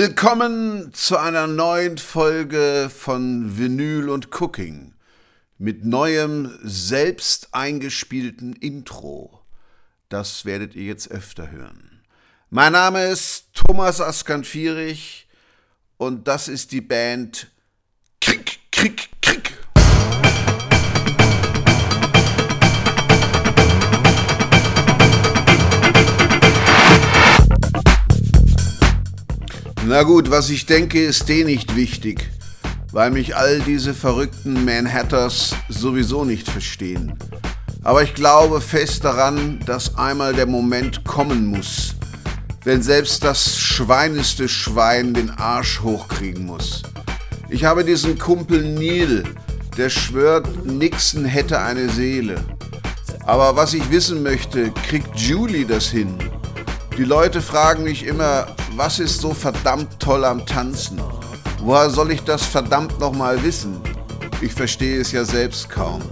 Willkommen zu einer neuen Folge von Vinyl und Cooking mit neuem selbst eingespielten Intro. Das werdet ihr jetzt öfter hören. Mein Name ist Thomas Askanfierich und das ist die Band Krick, Krick, Na gut, was ich denke, ist dir nicht wichtig, weil mich all diese verrückten Manhatters sowieso nicht verstehen. Aber ich glaube fest daran, dass einmal der Moment kommen muss, wenn selbst das schweineste Schwein den Arsch hochkriegen muss. Ich habe diesen Kumpel Neil, der schwört, Nixon hätte eine Seele. Aber was ich wissen möchte, kriegt Julie das hin? Die Leute fragen mich immer, was ist so verdammt toll am Tanzen? Woher soll ich das verdammt nochmal wissen? Ich verstehe es ja selbst kaum.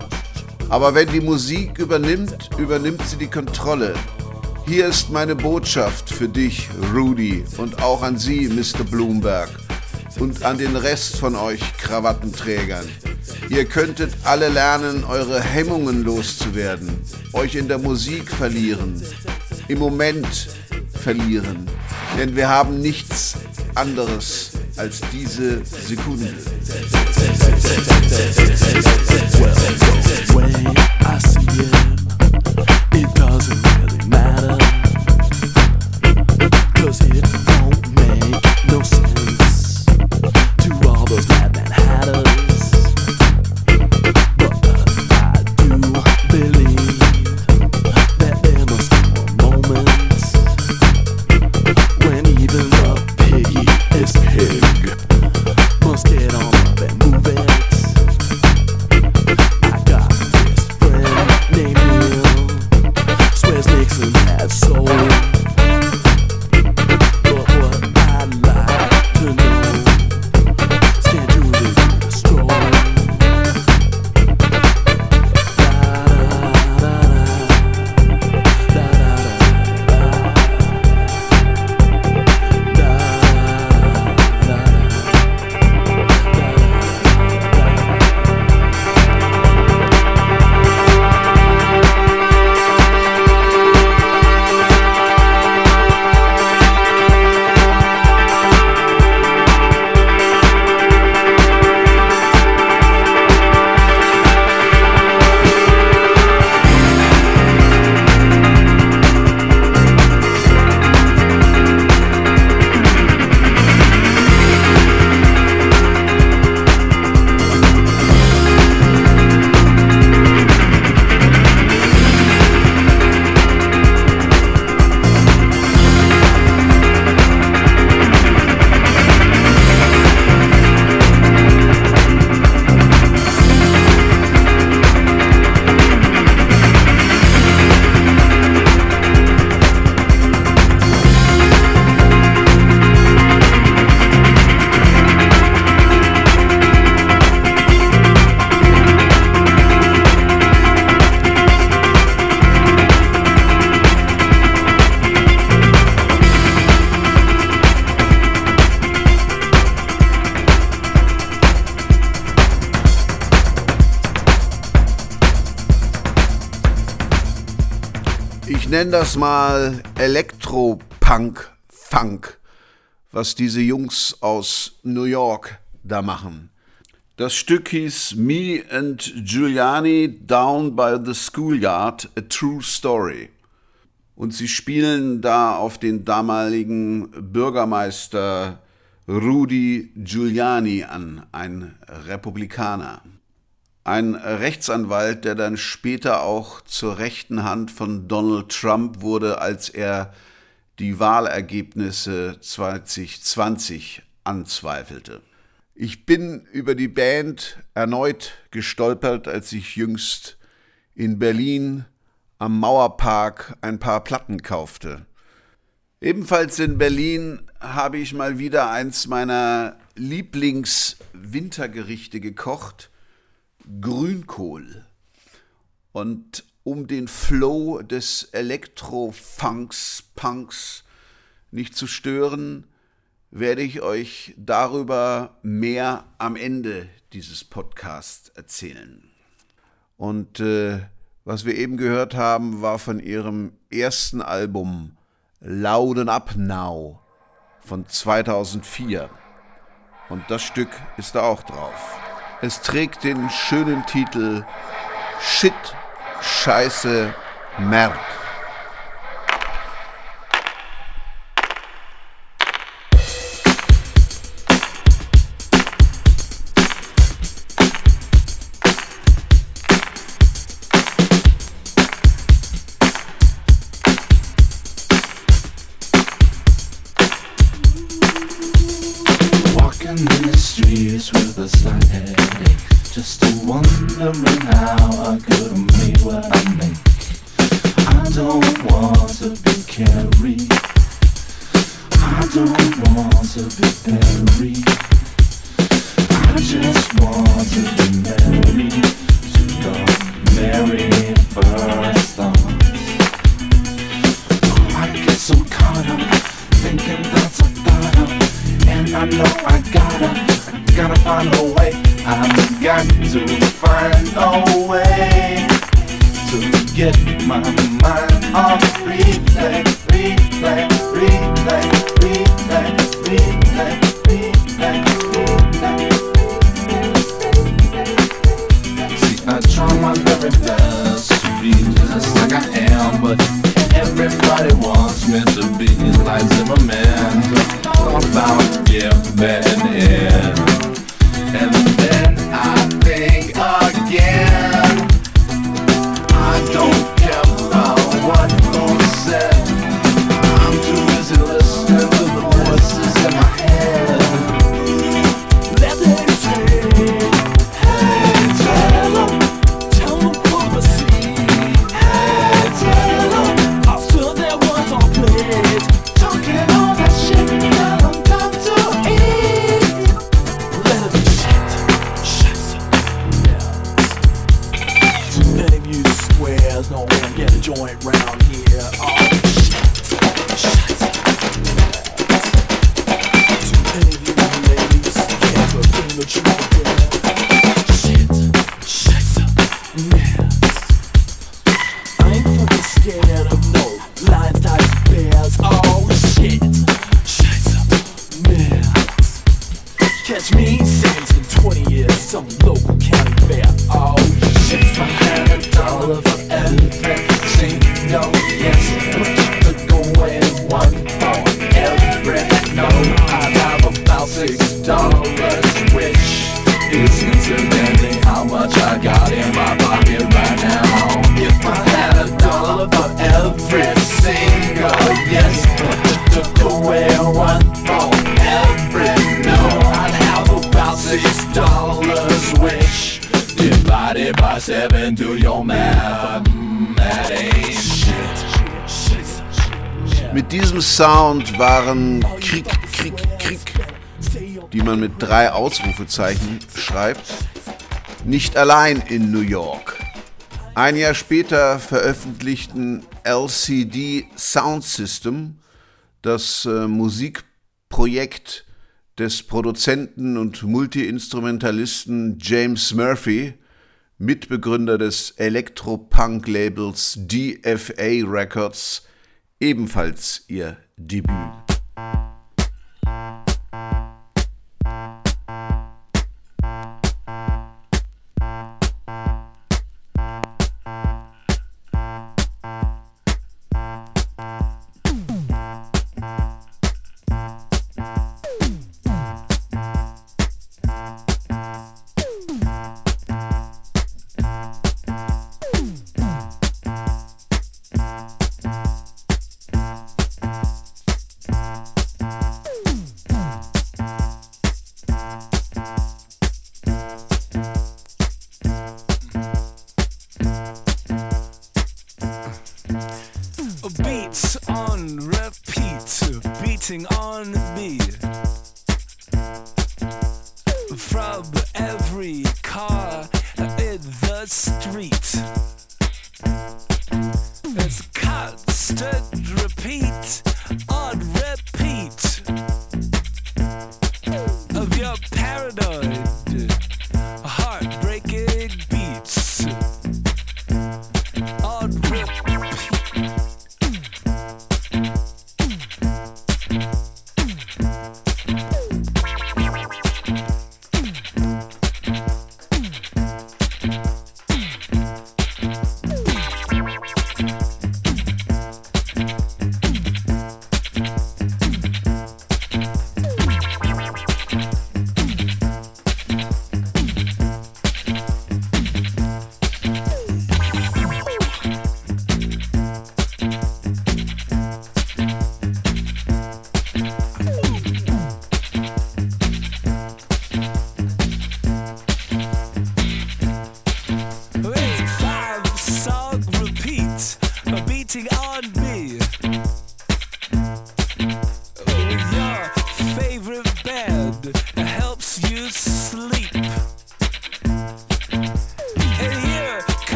Aber wenn die Musik übernimmt, übernimmt sie die Kontrolle. Hier ist meine Botschaft für dich, Rudy, und auch an Sie, Mr. Bloomberg, und an den Rest von euch Krawattenträgern. Ihr könntet alle lernen, eure Hemmungen loszuwerden, euch in der Musik verlieren, im Moment verlieren. Denn wir haben nichts anderes als diese Sekunde. it, don't make no sense to all those madman hatters. Das mal Elektro-Punk-Funk, was diese Jungs aus New York da machen. Das Stück hieß Me and Giuliani Down by the Schoolyard, a True Story. Und sie spielen da auf den damaligen Bürgermeister Rudy Giuliani an, ein Republikaner. Ein Rechtsanwalt, der dann später auch zur rechten Hand von Donald Trump wurde, als er die Wahlergebnisse 2020 anzweifelte. Ich bin über die Band erneut gestolpert, als ich jüngst in Berlin am Mauerpark ein paar Platten kaufte. Ebenfalls in Berlin habe ich mal wieder eins meiner Lieblingswintergerichte gekocht, Grünkohl. Und um den Flow des Elektro-Funks, Punks nicht zu stören, werde ich euch darüber mehr am Ende dieses Podcasts erzählen. Und äh, was wir eben gehört haben, war von ihrem ersten Album Louden Up Now von 2004. Und das Stück ist da auch drauf. Es trägt den schönen Titel Shit, Scheiße, Merk. seven, do your math. That ain't shit. Mit diesem Sound waren Krieg, Krieg, Krieg, die man mit drei Ausrufezeichen schreibt, nicht allein in New York. Ein Jahr später veröffentlichten LCD Sound System das äh, Musikprojekt des Produzenten und Multiinstrumentalisten James Murphy, Mitbegründer des Elektropunk-Labels DFA Records, ebenfalls ihr Debüt.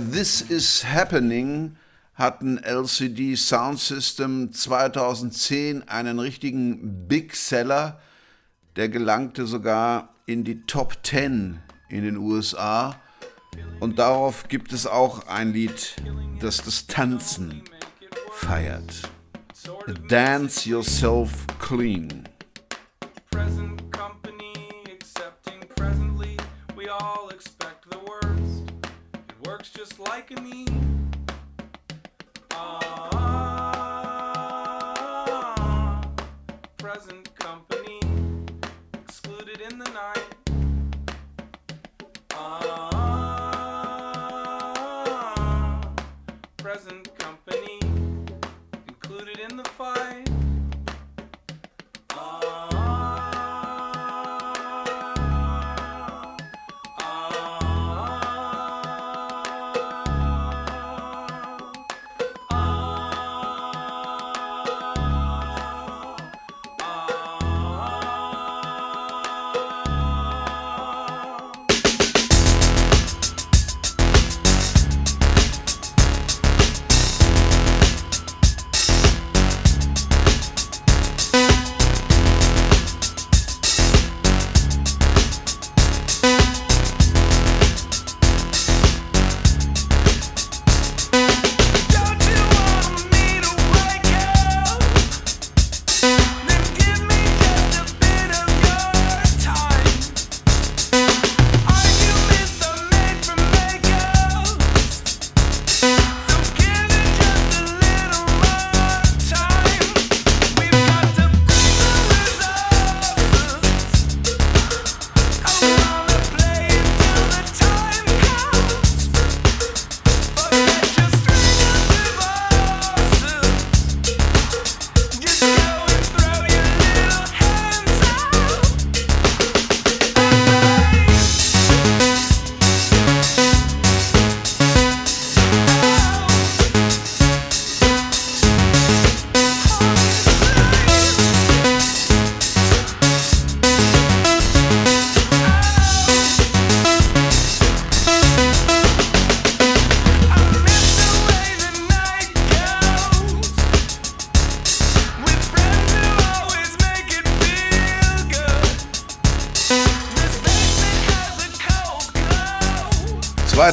This Is Happening hatten LCD Sound System 2010 einen richtigen Big Seller, der gelangte sogar in die Top 10 in den USA. Und darauf gibt es auch ein Lied, das das Tanzen feiert. Dance Yourself Clean. Works just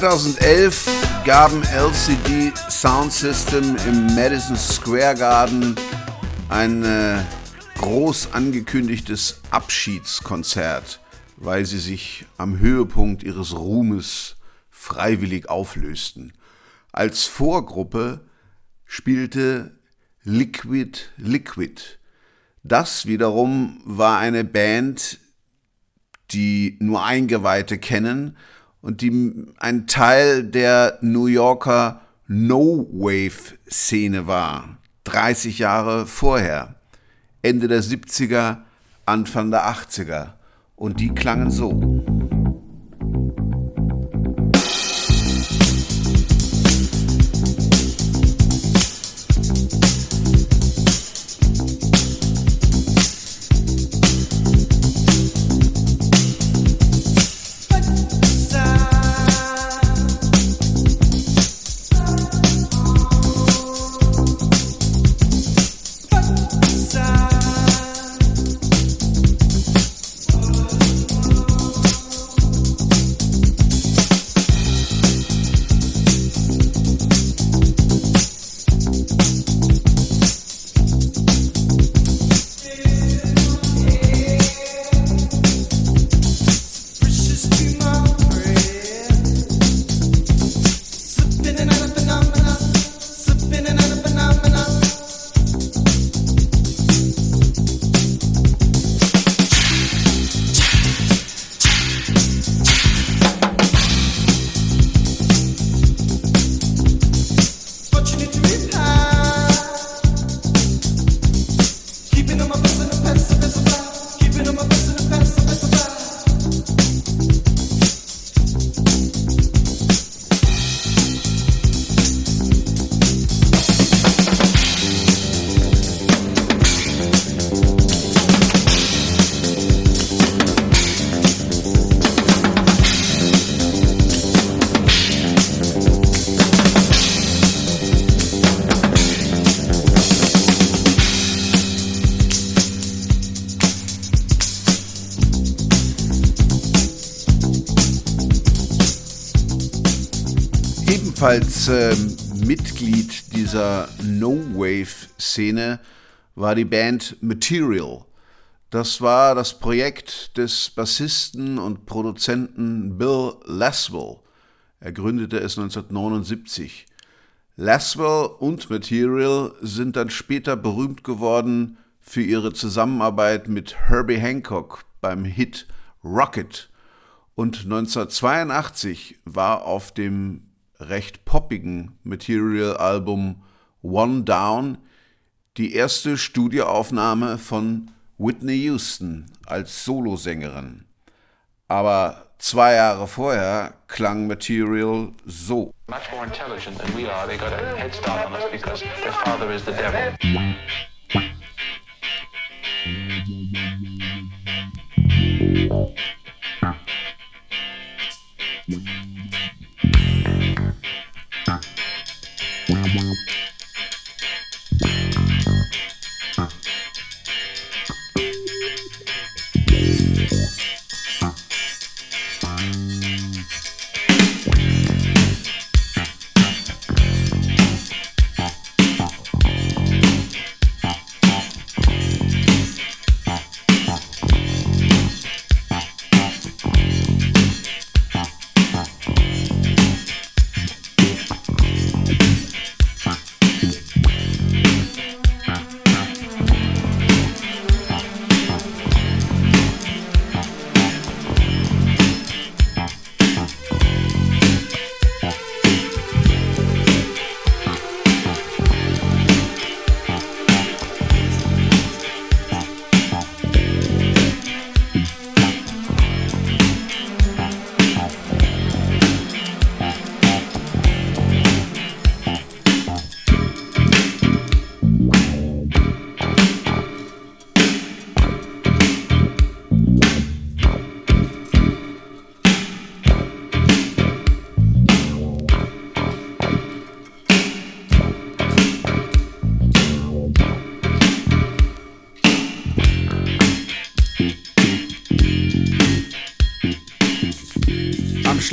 2011 gaben LCD Sound System im Madison Square Garden ein äh, groß angekündigtes Abschiedskonzert, weil sie sich am Höhepunkt ihres Ruhmes freiwillig auflösten. Als Vorgruppe spielte Liquid Liquid. Das wiederum war eine Band, die nur Eingeweihte kennen und die ein Teil der New Yorker No-Wave-Szene war, 30 Jahre vorher, Ende der 70er, Anfang der 80er. Und die klangen so. Ebenfalls ähm, Mitglied dieser No-Wave-Szene war die Band Material. Das war das Projekt des Bassisten und Produzenten Bill Laswell. Er gründete es 1979. Laswell und Material sind dann später berühmt geworden für ihre Zusammenarbeit mit Herbie Hancock beim Hit Rocket. Und 1982 war auf dem recht poppigen Material-Album One Down die erste Studioaufnahme von Whitney Houston als Solosängerin. Aber zwei Jahre vorher klang Material so. Am Wow.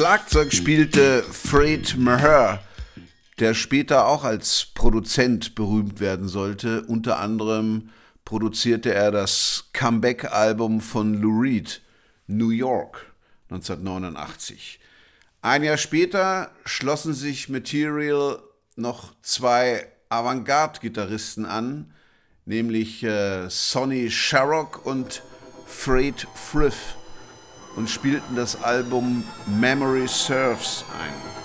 Schlagzeug spielte Fred Maher, der später auch als Produzent berühmt werden sollte. Unter anderem produzierte er das Comeback-Album von Lou Reed, New York, 1989. Ein Jahr später schlossen sich Material noch zwei Avantgarde-Gitarristen an, nämlich äh, Sonny Sharrock und Fred Frith und spielten das Album Memory Serves ein.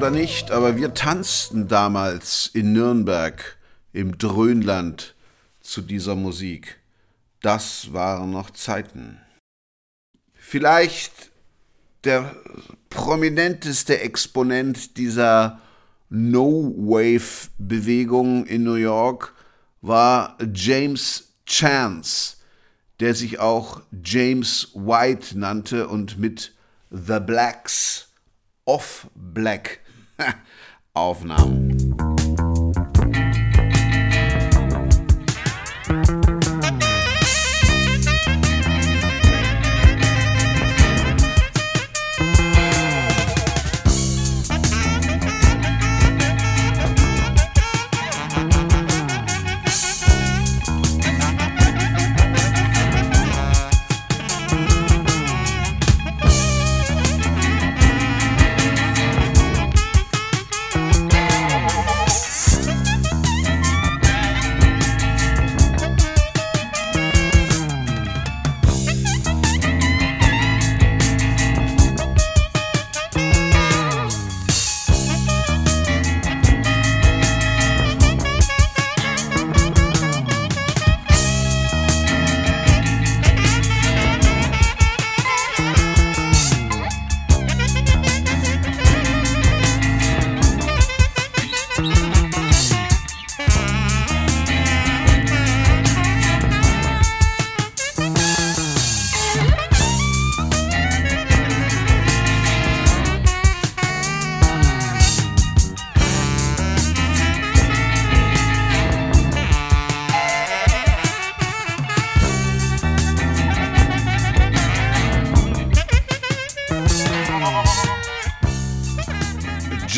Oder nicht, aber wir tanzten damals in Nürnberg im Dröhnland zu dieser Musik. Das waren noch Zeiten. Vielleicht der prominenteste Exponent dieser No-Wave-Bewegung in New York war James Chance, der sich auch James White nannte und mit The Blacks of Black aufnahm.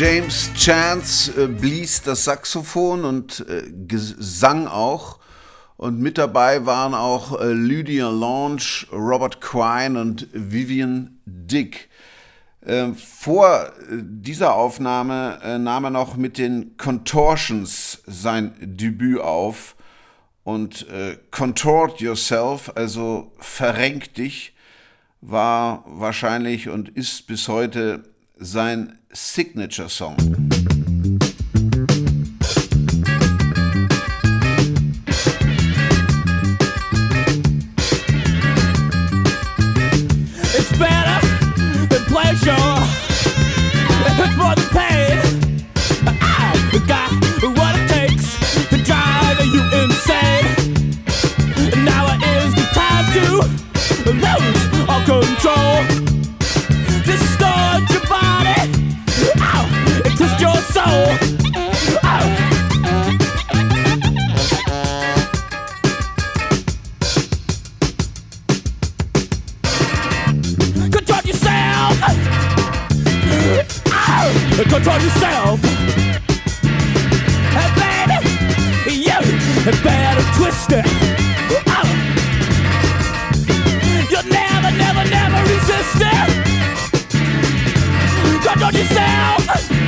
James Chance äh, blies das Saxophon und äh, sang auch. Und mit dabei waren auch äh, Lydia Launch, Robert Quine und Vivian Dick. Äh, vor äh, dieser Aufnahme äh, nahm er noch mit den Contortions sein Debüt auf. Und äh, Contort Yourself, also verrenk dich, war wahrscheinlich und ist bis heute sein Signature-Song. It's better than pleasure. It's more than pain. Ah, I've got what it takes to drive you insane. Now is the time to lose all control. Control yourself. Oh. Control yourself. Hey, baby, you better twist it. Ow! You'll never, never, never resist it. Control yourself.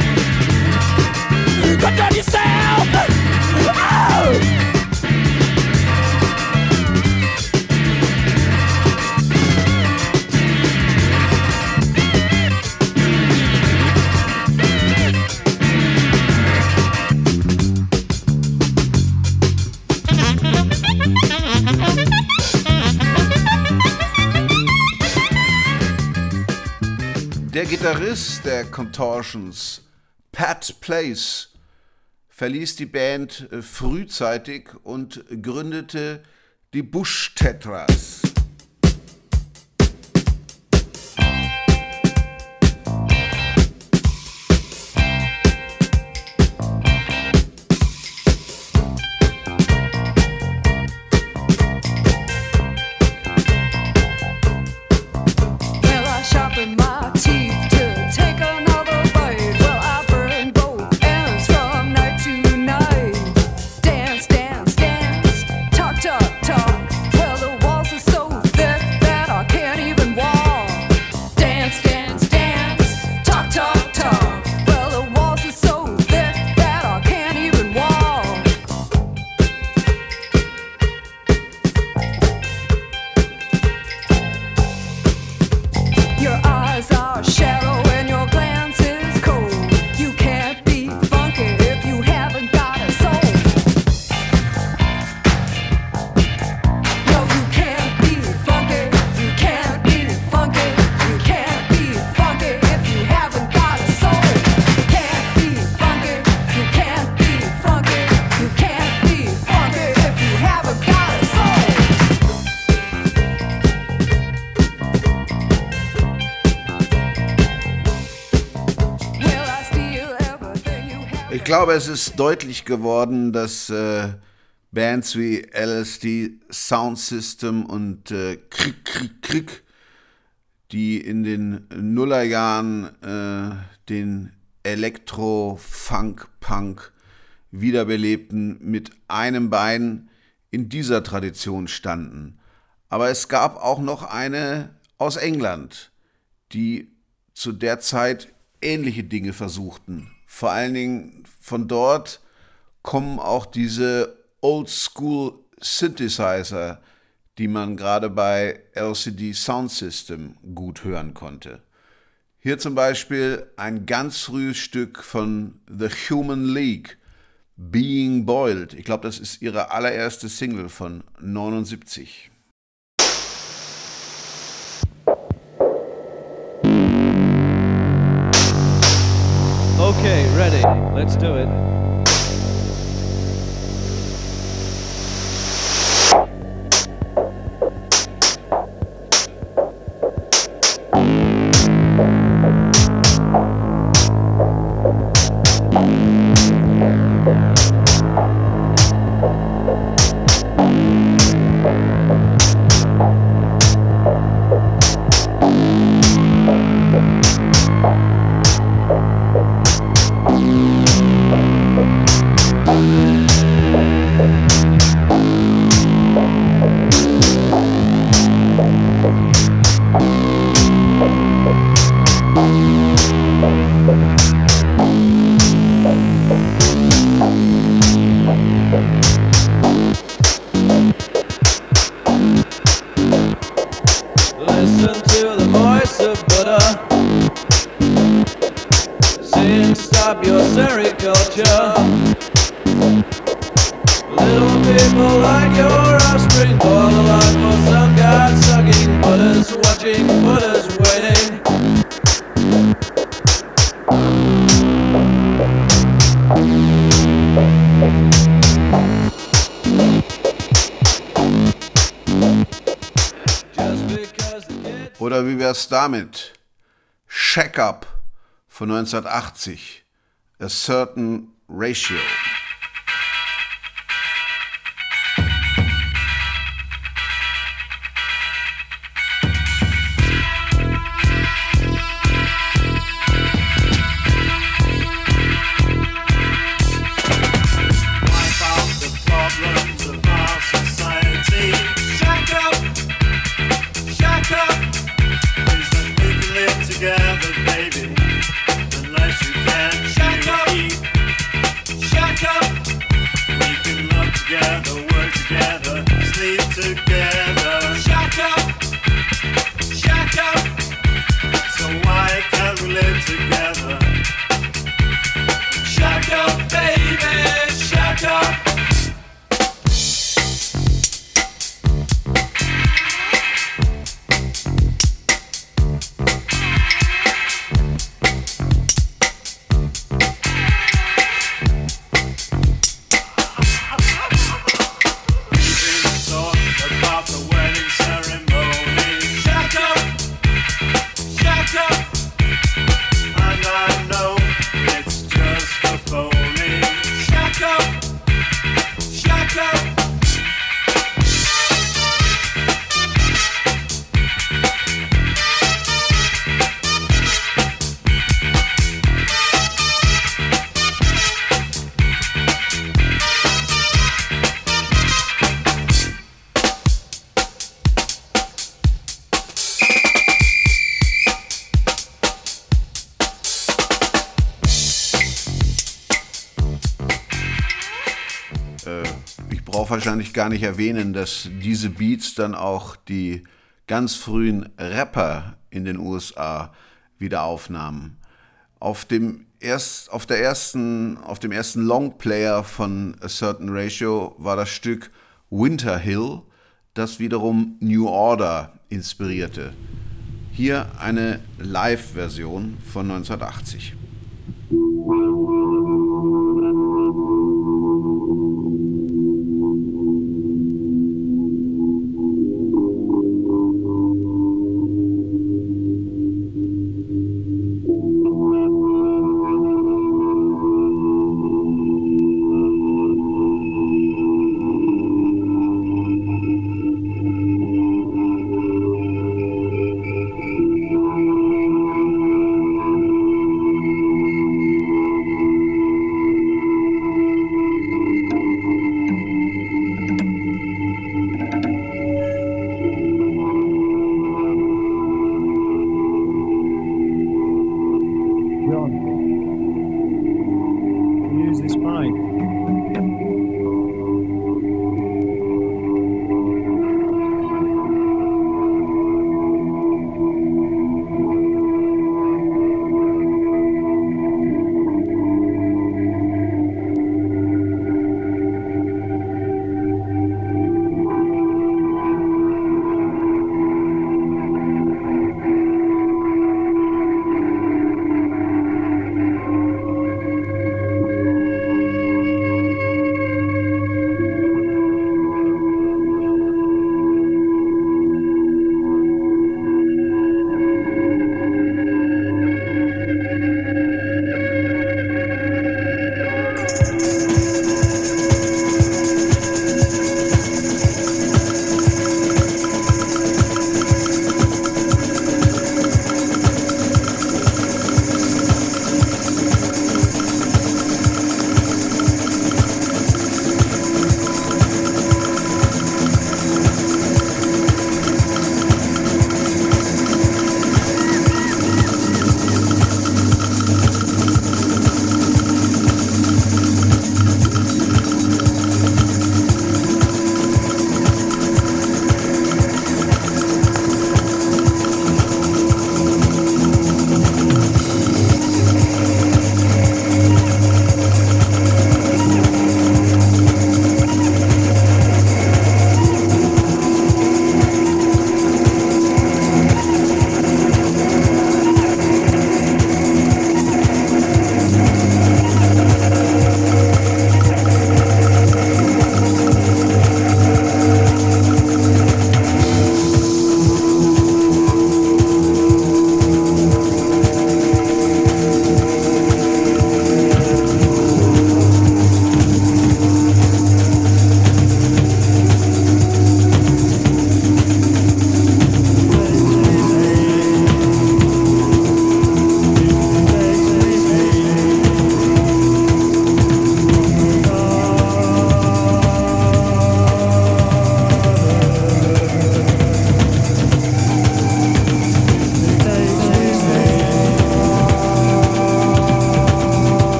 Der Gitarrist der Contortions, Pat Place, verließ die Band äh, frühzeitig und gründete die Bush Tetras. Glaube, es ist deutlich geworden, dass äh, Bands wie LSD, Sound System und äh, Krieg, Krieg, Krieg, die in den Nullerjahren äh, den Elektro, Funk, Punk wiederbelebten, mit einem Bein in dieser Tradition standen. Aber es gab auch noch eine aus England, die zu der Zeit ähnliche Dinge versuchten. Vor allen Dingen von dort kommen auch diese Old-School Synthesizer, die man gerade bei LCD Sound System gut hören konnte. Hier zum Beispiel ein ganz frühes Stück von The Human League, Being Boiled. Ich glaube, das ist ihre allererste Single von 79. Okay, ready. Let's do it. Saying, stop your sericulture. Little people like your offspring life for some god sucking Buddhas, watching Buddhas waiting. Oder wie wär's damit? Check Up von 1980. A Certain Ratio. Nicht erwähnen, dass diese Beats dann auch die ganz frühen Rapper in den USA wieder aufnahmen. Auf dem, erst, auf, der ersten, auf dem ersten Longplayer von A Certain Ratio war das Stück Winter Hill, das wiederum New Order inspirierte. Hier eine Live-Version von 1980.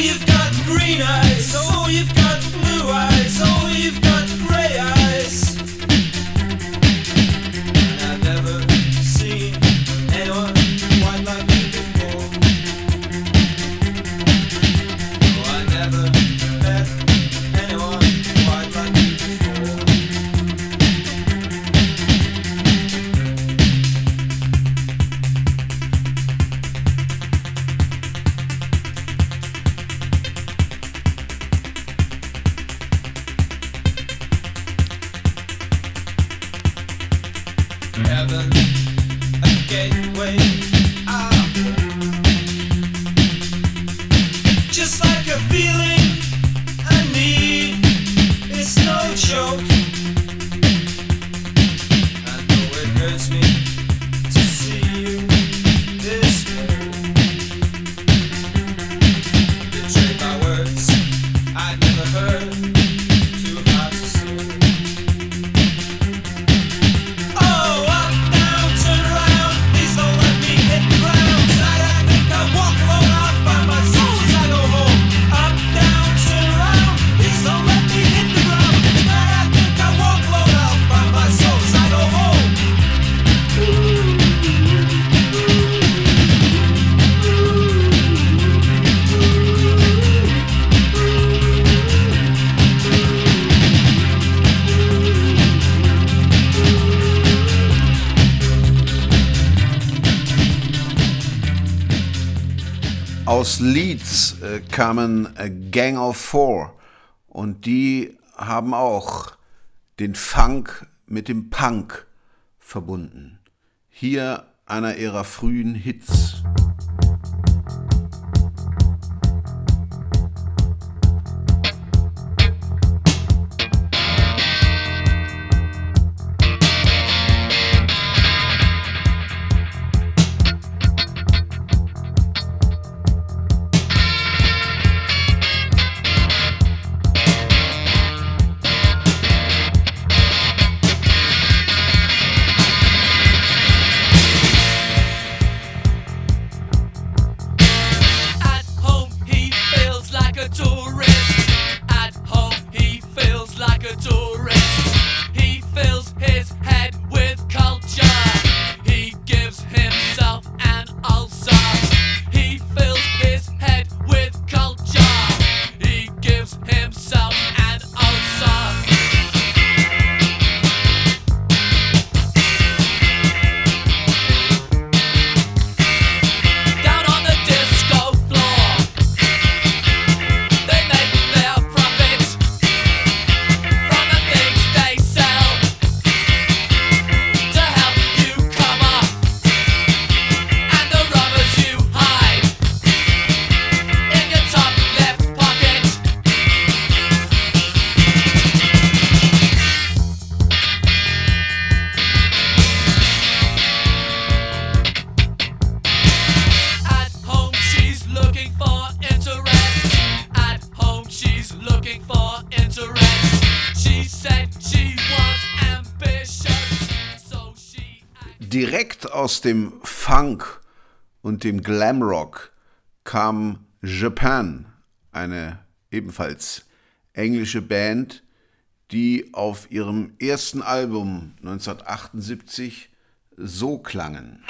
You've got green kamen A Gang of Four und die haben auch den Funk mit dem Punk verbunden. Hier einer ihrer frühen Hits. aus dem Funk und dem Glamrock kam Japan, eine ebenfalls englische Band, die auf ihrem ersten Album 1978 so klangen.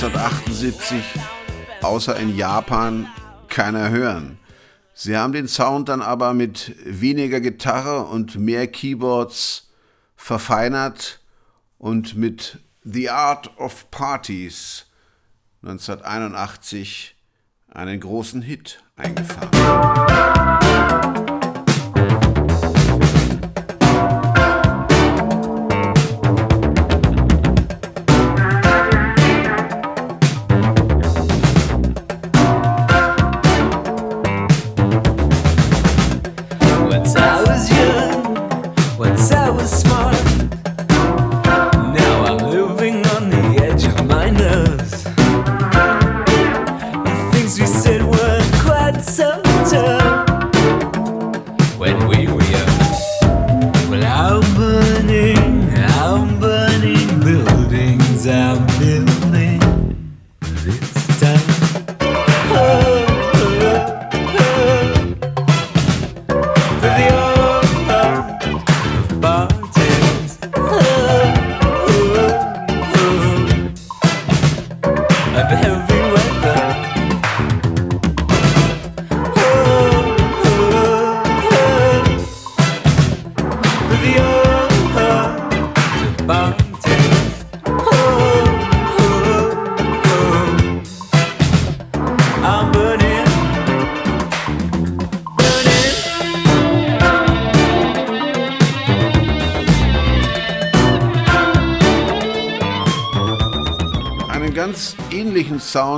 1978 außer in Japan keiner hören. Sie haben den Sound dann aber mit weniger Gitarre und mehr Keyboards verfeinert und mit The Art of Parties 1981 einen großen Hit eingefahren.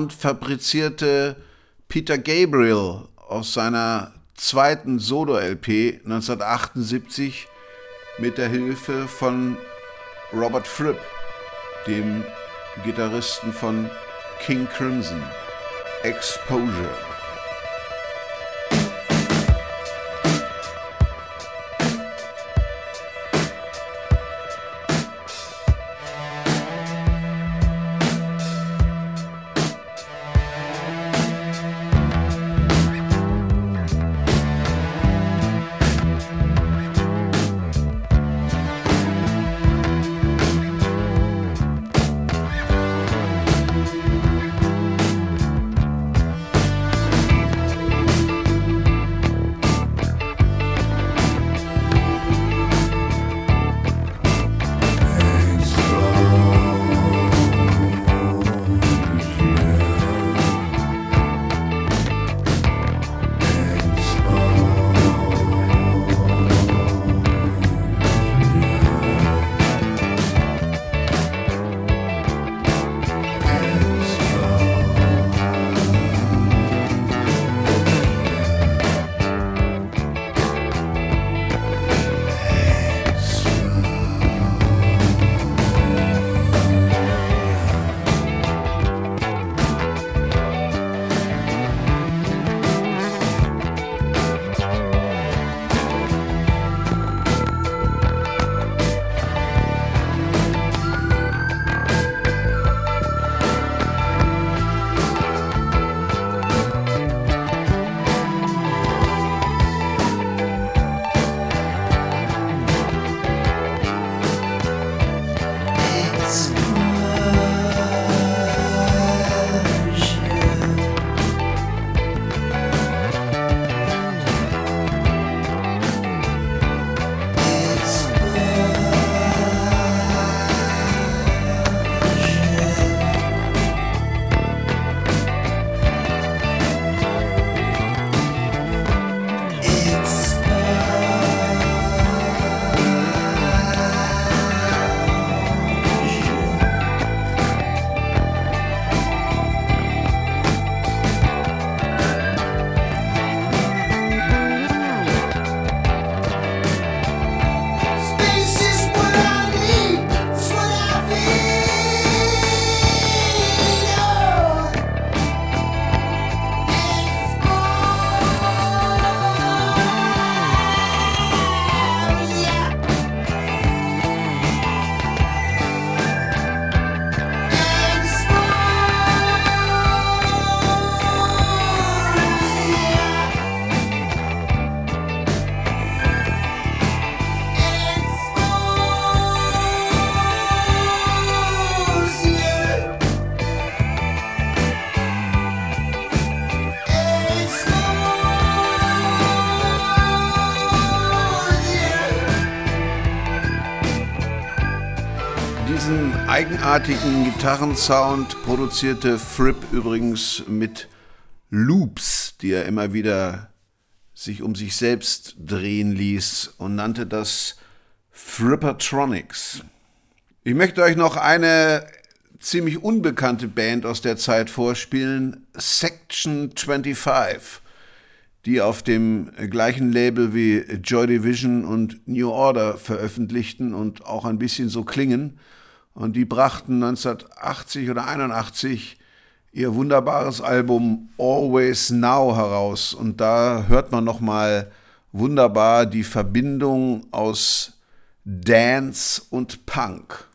Sound fabrizierte Peter Gabriel aus seiner zweiten Solo-LP 1978 mit der Hilfe von Robert Fripp, dem Gitarristen von King Crimson. Exposure. Diesen eigenartigen Gitarrensound produzierte Fripp übrigens mit Loops, die er immer wieder sich um sich selbst drehen ließ und nannte das Frippertronics. Ich möchte euch noch eine ziemlich unbekannte Band aus der Zeit vorspielen, Section 25, die auf dem gleichen Label wie Joy Division und New Order veröffentlichten und auch ein bisschen so klingen. Und die brachten 1980 oder 81 ihr wunderbares Album Always Now heraus. Und da hört man nochmal wunderbar die Verbindung aus Dance und Punk.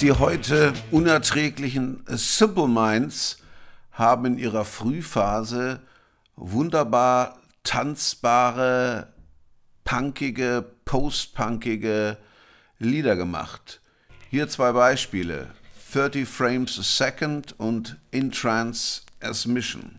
Die heute unerträglichen Simple Minds haben in ihrer Frühphase wunderbar tanzbare, punkige, postpunkige Lieder gemacht. Hier zwei Beispiele. 30 Frames a Second und In Trance as Mission.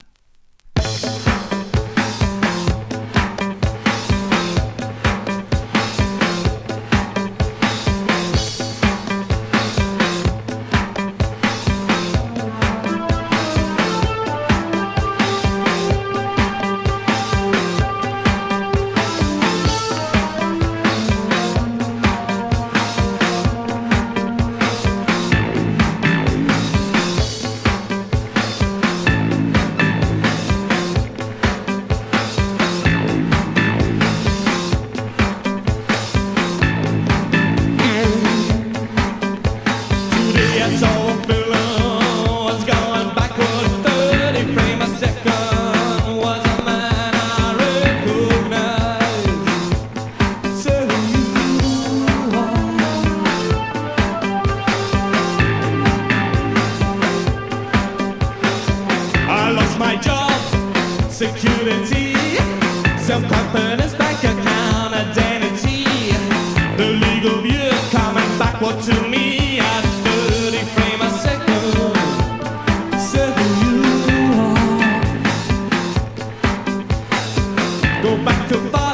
Go back to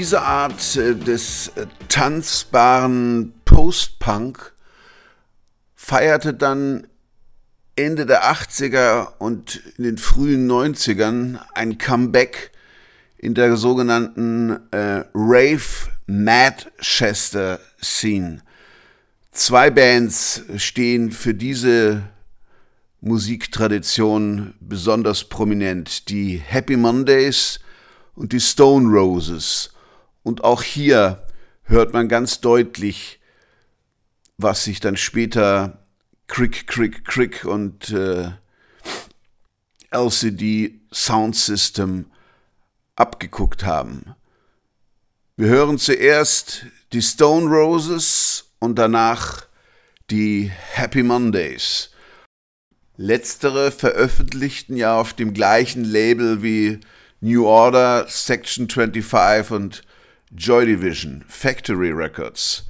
Diese Art äh, des äh, tanzbaren Post-Punk feierte dann Ende der 80er und in den frühen 90ern ein Comeback in der sogenannten äh, Rave Manchester Scene. Zwei Bands stehen für diese Musiktradition besonders prominent. Die Happy Mondays und die Stone Roses. Und auch hier hört man ganz deutlich, was sich dann später Crick, Crick, Crick und äh, LCD Sound System abgeguckt haben. Wir hören zuerst die Stone Roses und danach die Happy Mondays. Letztere veröffentlichten ja auf dem gleichen Label wie New Order, Section 25 und Joy Division, Factory Records,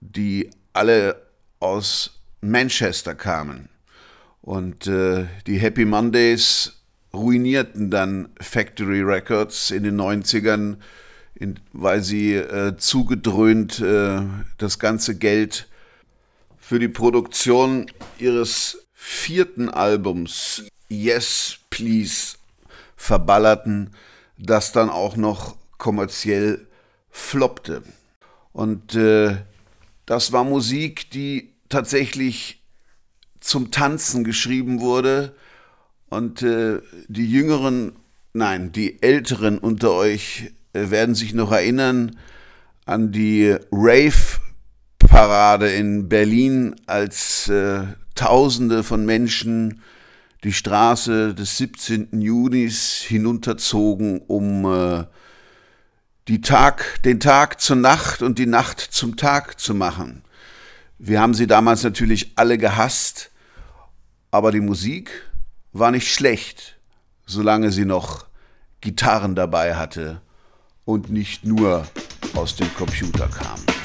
die alle aus Manchester kamen. Und äh, die Happy Mondays ruinierten dann Factory Records in den 90ern, in, weil sie äh, zugedröhnt äh, das ganze Geld für die Produktion ihres vierten Albums Yes Please verballerten, das dann auch noch kommerziell floppte. Und äh, das war Musik, die tatsächlich zum Tanzen geschrieben wurde. Und äh, die Jüngeren, nein, die Älteren unter euch äh, werden sich noch erinnern an die Rave-Parade in Berlin, als äh, Tausende von Menschen die Straße des 17. Junis hinunterzogen, um äh, die Tag, den Tag zur Nacht und die Nacht zum Tag zu machen. Wir haben sie damals natürlich alle gehasst, aber die Musik war nicht schlecht, solange sie noch Gitarren dabei hatte und nicht nur aus dem Computer kam.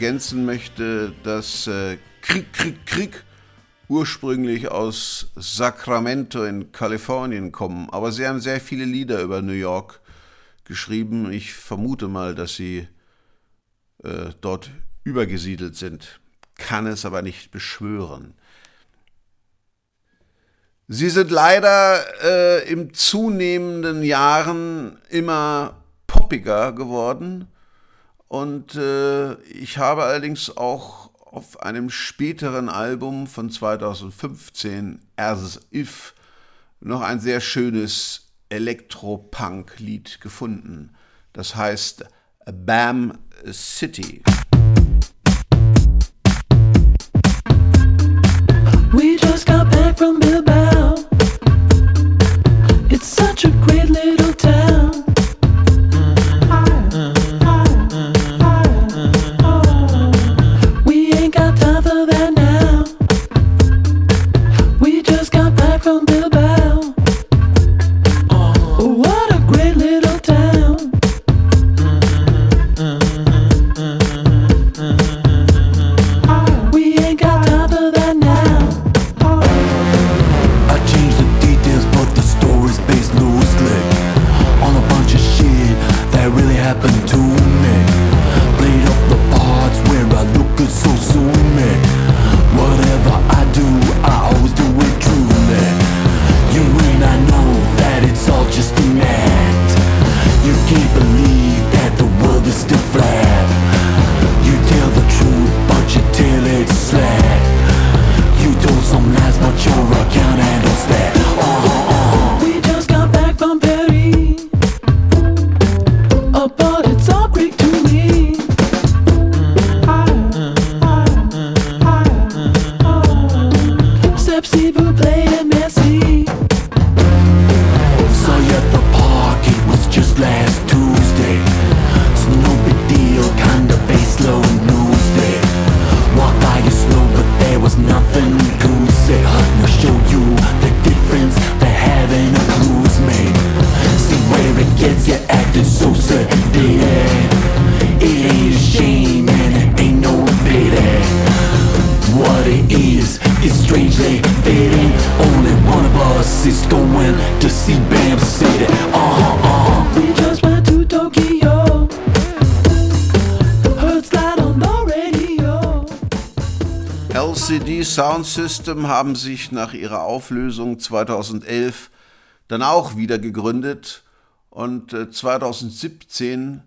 Ergänzen möchte, dass äh, Krieg, Krieg, Krieg ursprünglich aus Sacramento in Kalifornien kommen. Aber sie haben sehr viele Lieder über New York geschrieben. Ich vermute mal, dass sie äh, dort übergesiedelt sind. Kann es aber nicht beschwören. Sie sind leider äh, im zunehmenden Jahren immer poppiger geworden. Und äh, ich habe allerdings auch auf einem späteren Album von 2015, As If, noch ein sehr schönes Elektropunk-Lied gefunden. Das heißt Bam City. We just got back from Bilbao. It's such a great little System haben sich nach ihrer Auflösung 2011 dann auch wieder gegründet und äh, 2017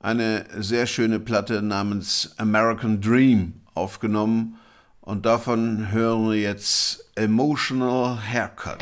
eine sehr schöne Platte namens American Dream aufgenommen und davon hören wir jetzt Emotional Haircut.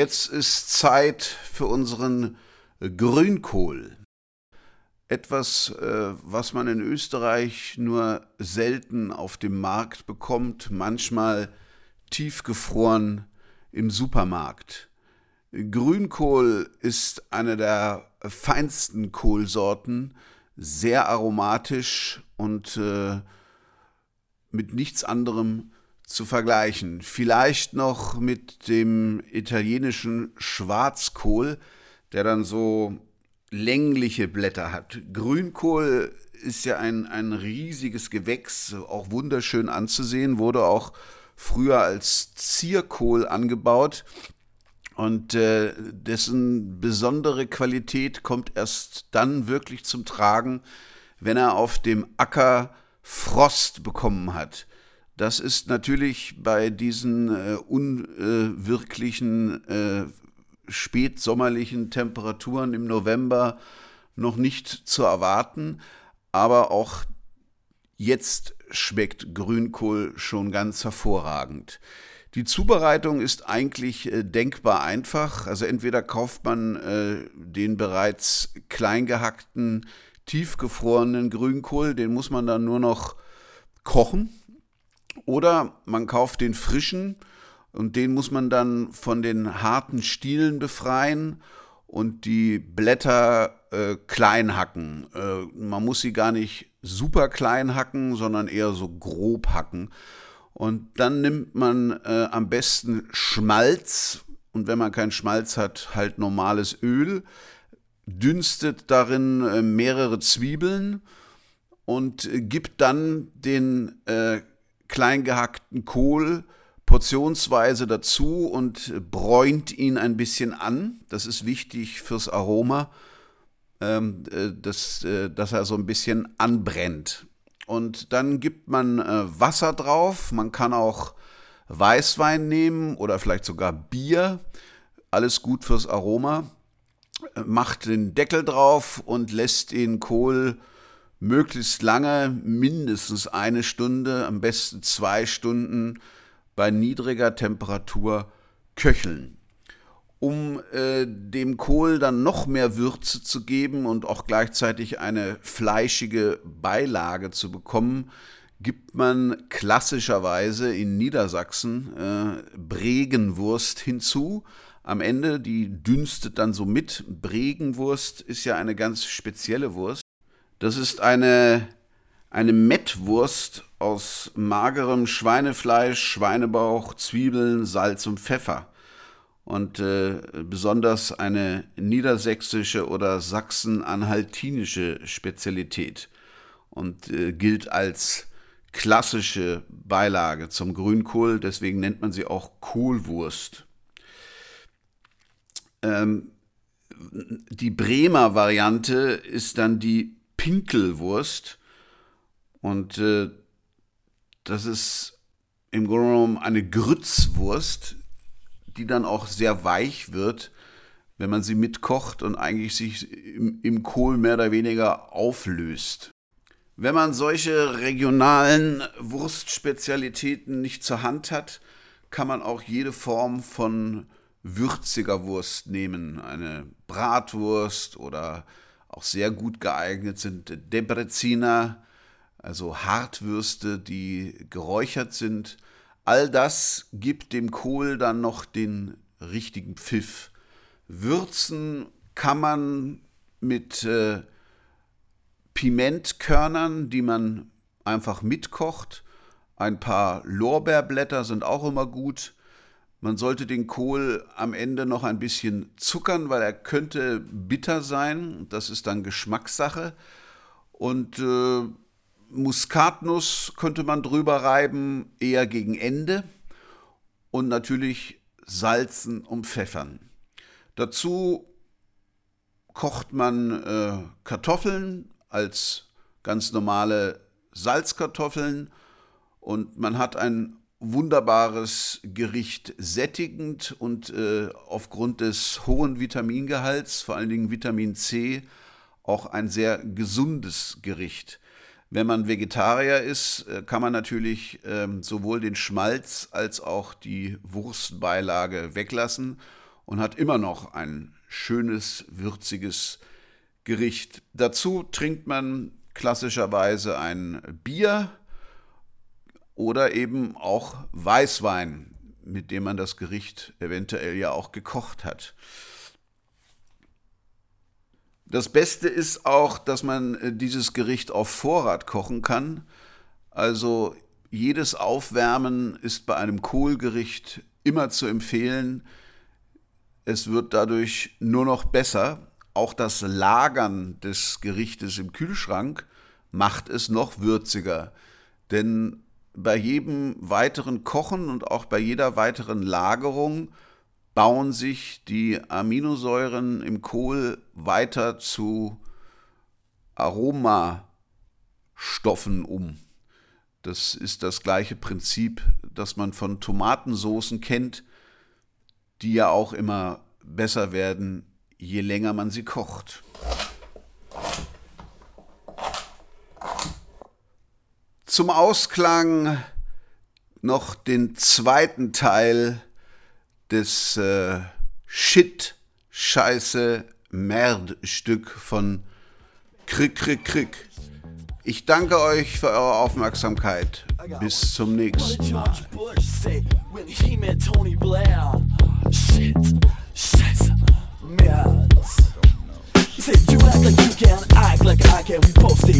Jetzt ist Zeit für unseren Grünkohl. Etwas, äh, was man in Österreich nur selten auf dem Markt bekommt, manchmal tiefgefroren im Supermarkt. Grünkohl ist eine der feinsten Kohlsorten, sehr aromatisch und äh, mit nichts anderem zu vergleichen. Vielleicht noch mit dem italienischen Schwarzkohl, der dann so längliche Blätter hat. Grünkohl ist ja ein, ein riesiges Gewächs, auch wunderschön anzusehen, wurde auch früher als Zierkohl angebaut und äh, dessen besondere Qualität kommt erst dann wirklich zum Tragen, wenn er auf dem Acker Frost bekommen hat. Das ist natürlich bei diesen äh, unwirklichen äh, spätsommerlichen Temperaturen im November noch nicht zu erwarten, aber auch jetzt schmeckt Grünkohl schon ganz hervorragend. Die Zubereitung ist eigentlich äh, denkbar einfach. Also entweder kauft man äh, den bereits klein gehackten, tiefgefrorenen Grünkohl, den muss man dann nur noch kochen. Oder man kauft den frischen und den muss man dann von den harten Stielen befreien und die Blätter äh, klein hacken. Äh, man muss sie gar nicht super klein hacken, sondern eher so grob hacken. Und dann nimmt man äh, am besten Schmalz und wenn man keinen Schmalz hat, halt normales Öl, dünstet darin äh, mehrere Zwiebeln und äh, gibt dann den äh, klein gehackten Kohl portionsweise dazu und bräunt ihn ein bisschen an. Das ist wichtig fürs Aroma, ähm, äh, dass, äh, dass er so ein bisschen anbrennt. Und dann gibt man äh, Wasser drauf. Man kann auch Weißwein nehmen oder vielleicht sogar Bier. Alles gut fürs Aroma. Äh, Macht den Deckel drauf und lässt den Kohl möglichst lange, mindestens eine Stunde, am besten zwei Stunden bei niedriger Temperatur köcheln. Um äh, dem Kohl dann noch mehr Würze zu geben und auch gleichzeitig eine fleischige Beilage zu bekommen, gibt man klassischerweise in Niedersachsen äh, Bregenwurst hinzu. Am Ende, die dünstet dann so mit. Bregenwurst ist ja eine ganz spezielle Wurst. Das ist eine, eine Mettwurst aus magerem Schweinefleisch, Schweinebauch, Zwiebeln, Salz und Pfeffer. Und äh, besonders eine niedersächsische oder sachsen-anhaltinische Spezialität und äh, gilt als klassische Beilage zum Grünkohl, deswegen nennt man sie auch Kohlwurst. Ähm, die Bremer Variante ist dann die Pinkelwurst und äh, das ist im Grunde genommen eine Grützwurst, die dann auch sehr weich wird, wenn man sie mitkocht und eigentlich sich im, im Kohl mehr oder weniger auflöst. Wenn man solche regionalen Wurstspezialitäten nicht zur Hand hat, kann man auch jede Form von würziger Wurst nehmen. Eine Bratwurst oder auch sehr gut geeignet sind Debreziner, also Hartwürste, die geräuchert sind. All das gibt dem Kohl dann noch den richtigen Pfiff. Würzen kann man mit äh, Pimentkörnern, die man einfach mitkocht. Ein paar Lorbeerblätter sind auch immer gut. Man sollte den Kohl am Ende noch ein bisschen zuckern, weil er könnte bitter sein. Das ist dann Geschmackssache. Und äh, Muskatnuss könnte man drüber reiben, eher gegen Ende. Und natürlich salzen und pfeffern. Dazu kocht man äh, Kartoffeln als ganz normale Salzkartoffeln und man hat ein wunderbares Gericht, sättigend und äh, aufgrund des hohen Vitamingehalts, vor allen Dingen Vitamin C, auch ein sehr gesundes Gericht. Wenn man Vegetarier ist, äh, kann man natürlich ähm, sowohl den Schmalz als auch die Wurstbeilage weglassen und hat immer noch ein schönes, würziges Gericht. Dazu trinkt man klassischerweise ein Bier oder eben auch Weißwein, mit dem man das Gericht eventuell ja auch gekocht hat. Das Beste ist auch, dass man äh, dieses Gericht auf Vorrat kochen kann. Also jedes Aufwärmen ist bei einem Kohlgericht immer zu empfehlen. Es wird dadurch nur noch besser. Auch das Lagern des Gerichtes im Kühlschrank macht es noch würziger. Denn bei jedem weiteren Kochen und auch bei jeder weiteren Lagerung bauen sich die Aminosäuren im Kohl weiter zu Aromastoffen um. Das ist das gleiche Prinzip, das man von Tomatensoßen kennt, die ja auch immer besser werden, je länger man sie kocht. Zum Ausklang noch den zweiten Teil des äh, Shit, Scheiße, Merd-Stück von Krick, Krick, Krick. Ich danke euch für eure Aufmerksamkeit. Bis zum nächsten Mal. Say You act like you can, act like I can, we both. Stay